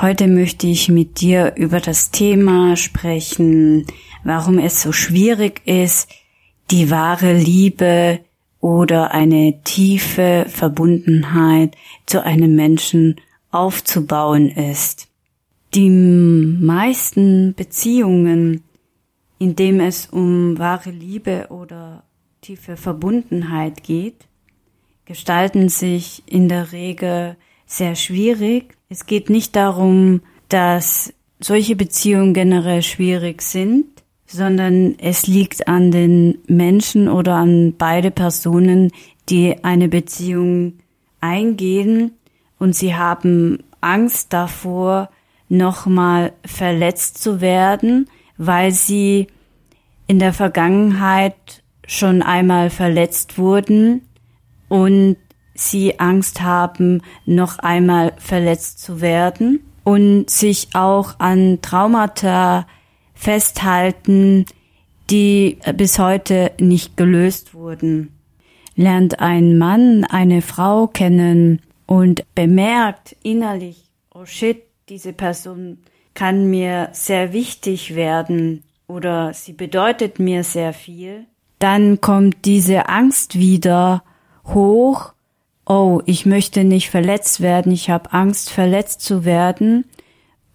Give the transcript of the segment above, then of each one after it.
Heute möchte ich mit dir über das Thema sprechen, warum es so schwierig ist, die wahre Liebe oder eine tiefe Verbundenheit zu einem Menschen aufzubauen ist. Die meisten Beziehungen, in dem es um wahre Liebe oder tiefe Verbundenheit geht, gestalten sich in der Regel sehr schwierig. Es geht nicht darum, dass solche Beziehungen generell schwierig sind, sondern es liegt an den Menschen oder an beide Personen, die eine Beziehung eingehen und sie haben Angst davor, nochmal verletzt zu werden, weil sie in der Vergangenheit schon einmal verletzt wurden und sie Angst haben, noch einmal verletzt zu werden und sich auch an Traumata festhalten, die bis heute nicht gelöst wurden. Lernt ein Mann eine Frau kennen und bemerkt innerlich, oh shit, diese Person kann mir sehr wichtig werden oder sie bedeutet mir sehr viel, dann kommt diese Angst wieder hoch oh, ich möchte nicht verletzt werden, ich habe Angst, verletzt zu werden.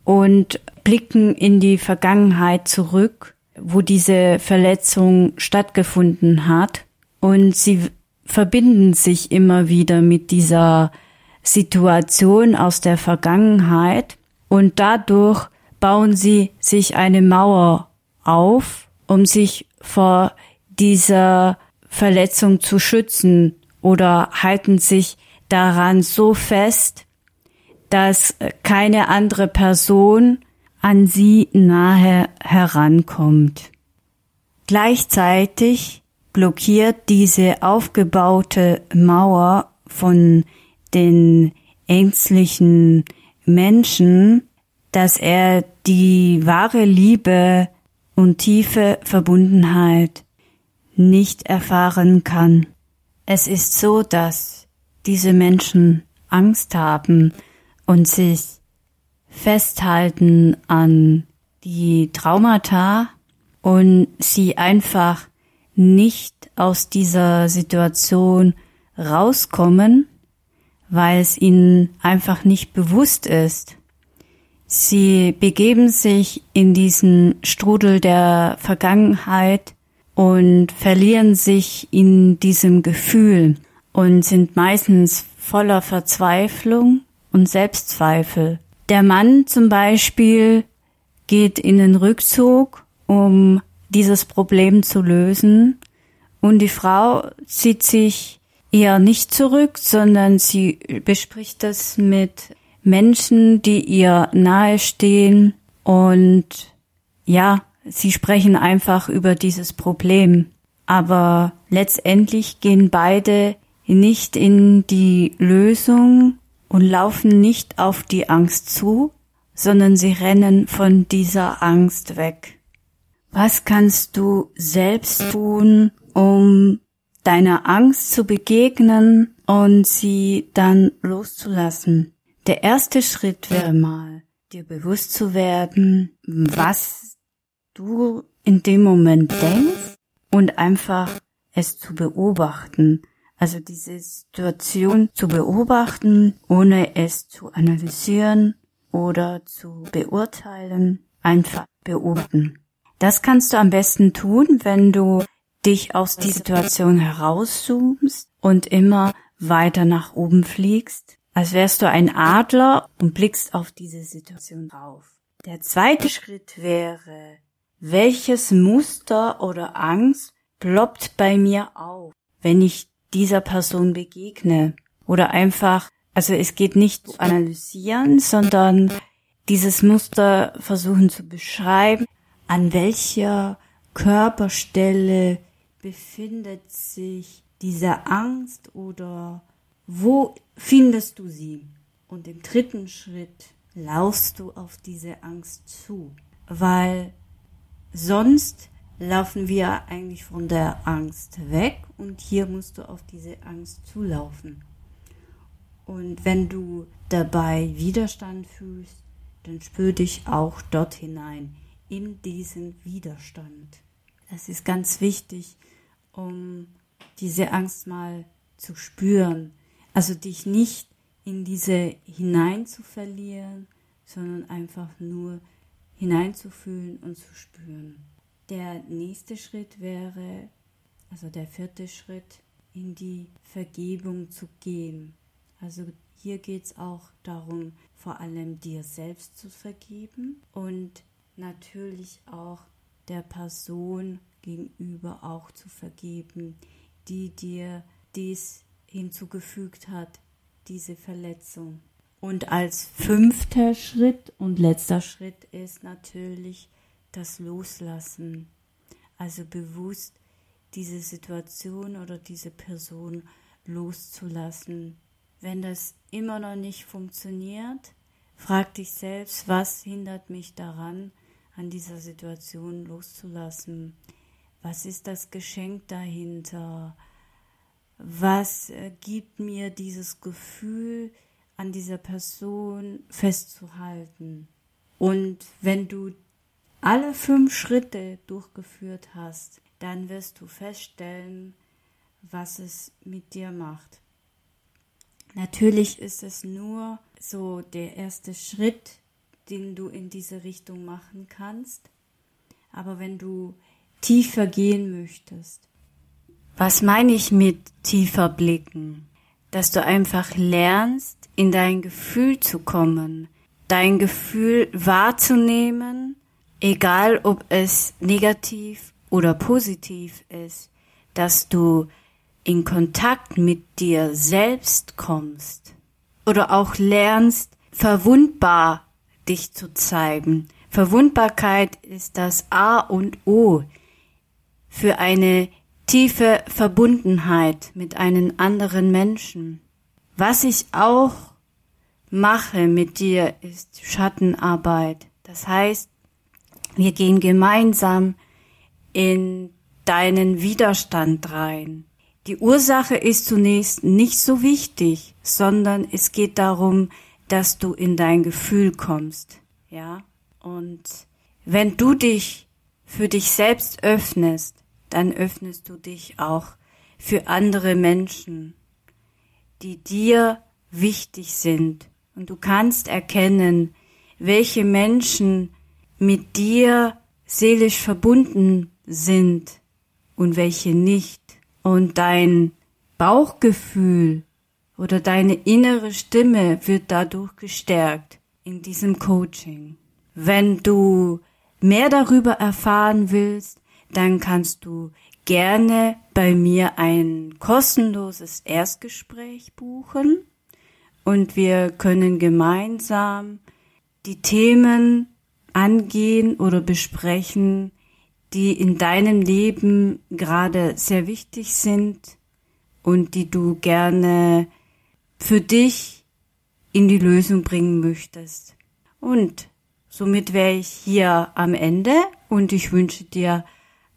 Und blicken in die Vergangenheit zurück, wo diese Verletzung stattgefunden hat. Und sie verbinden sich immer wieder mit dieser Situation aus der Vergangenheit. Und dadurch bauen sie sich eine Mauer auf, um sich vor dieser Verletzung zu schützen oder halten sich daran so fest, dass keine andere Person an sie nahe herankommt. Gleichzeitig blockiert diese aufgebaute Mauer von den ängstlichen Menschen, dass er die wahre Liebe und tiefe Verbundenheit nicht erfahren kann. Es ist so, dass diese Menschen Angst haben und sich festhalten an die Traumata und sie einfach nicht aus dieser Situation rauskommen, weil es ihnen einfach nicht bewusst ist. Sie begeben sich in diesen Strudel der Vergangenheit und verlieren sich in diesem Gefühl und sind meistens voller Verzweiflung und Selbstzweifel. Der Mann zum Beispiel geht in den Rückzug, um dieses Problem zu lösen, und die Frau zieht sich eher nicht zurück, sondern sie bespricht das mit Menschen, die ihr nahestehen und ja, Sie sprechen einfach über dieses Problem. Aber letztendlich gehen beide nicht in die Lösung und laufen nicht auf die Angst zu, sondern sie rennen von dieser Angst weg. Was kannst du selbst tun, um deiner Angst zu begegnen und sie dann loszulassen? Der erste Schritt wäre mal, dir bewusst zu werden, was du in dem Moment denkst und einfach es zu beobachten. Also diese Situation zu beobachten, ohne es zu analysieren oder zu beurteilen, einfach beobachten. Das kannst du am besten tun, wenn du dich aus dieser Situation herauszoomst und immer weiter nach oben fliegst, als wärst du ein Adler und blickst auf diese Situation rauf. Der zweite Schritt wäre, welches Muster oder Angst ploppt bei mir auf, wenn ich dieser Person begegne? Oder einfach, Also es geht nicht zu analysieren, sondern dieses Muster versuchen zu beschreiben, an welcher Körperstelle befindet sich diese Angst oder wo findest du sie? Und im dritten Schritt laufst du auf diese Angst zu, weil sonst laufen wir eigentlich von der Angst weg und hier musst du auf diese Angst zulaufen. Und wenn du dabei Widerstand fühlst, dann spür dich auch dort hinein, in diesen Widerstand. Das ist ganz wichtig, um diese Angst mal zu spüren. Also dich nicht in diese hinein zu verlieren, sondern einfach nur hineinzufühlen und zu spüren. Der nächste Schritt wäre, also der vierte Schritt, in die Vergebung zu gehen. Also hier geht es auch darum, vor allem dir selbst zu vergeben und natürlich auch der Person gegenüber auch zu vergeben, die dir dies hinzugefügt hat, diese Verletzung. Und als fünfter Schritt und letzter Schritt ist natürlich das Loslassen. Also bewusst diese Situation oder diese Person loszulassen, wenn das immer noch nicht funktioniert, frag dich selbst, was hindert mich daran, an dieser Situation loszulassen? Was ist das Geschenk dahinter? Was äh, gibt mir dieses Gefühl, an dieser Person festzuhalten? Und wenn du alle fünf Schritte durchgeführt hast, dann wirst du feststellen, was es mit dir macht. Natürlich ist es nur so der erste Schritt, den du in diese Richtung machen kannst. Aber wenn du tiefer gehen möchtest, was meine ich mit tiefer blicken? Dass du einfach lernst, in dein Gefühl zu kommen, dein Gefühl wahrzunehmen, egal ob es negativ oder positiv ist, dass du in Kontakt mit dir selbst kommst oder auch lernst, verwundbar dich zu zeigen. Verwundbarkeit ist das A und O für eine tiefe Verbundenheit mit einem anderen Menschen. Was ich auch mache mit dir ist Schattenarbeit. Das heißt, wir gehen gemeinsam in deinen Widerstand rein. Die Ursache ist zunächst nicht so wichtig, sondern es geht darum, dass du in dein Gefühl kommst, ja? Und wenn du dich für dich selbst öffnest, dann öffnest du dich auch für andere Menschen, die dir wichtig sind. Und du kannst erkennen, welche Menschen mit dir seelisch verbunden sind und welche nicht und dein Bauchgefühl oder deine innere Stimme wird dadurch gestärkt in diesem Coaching. Wenn du mehr darüber erfahren willst, dann kannst du gerne bei mir ein kostenloses Erstgespräch buchen und wir können gemeinsam die Themen angehen oder besprechen, die in deinem Leben gerade sehr wichtig sind und die du gerne für dich in die Lösung bringen möchtest. Und somit wäre ich hier am Ende und ich wünsche dir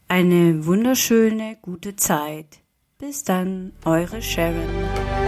eine wunderschöne, gute Zeit. Bis dann, eure Sharon.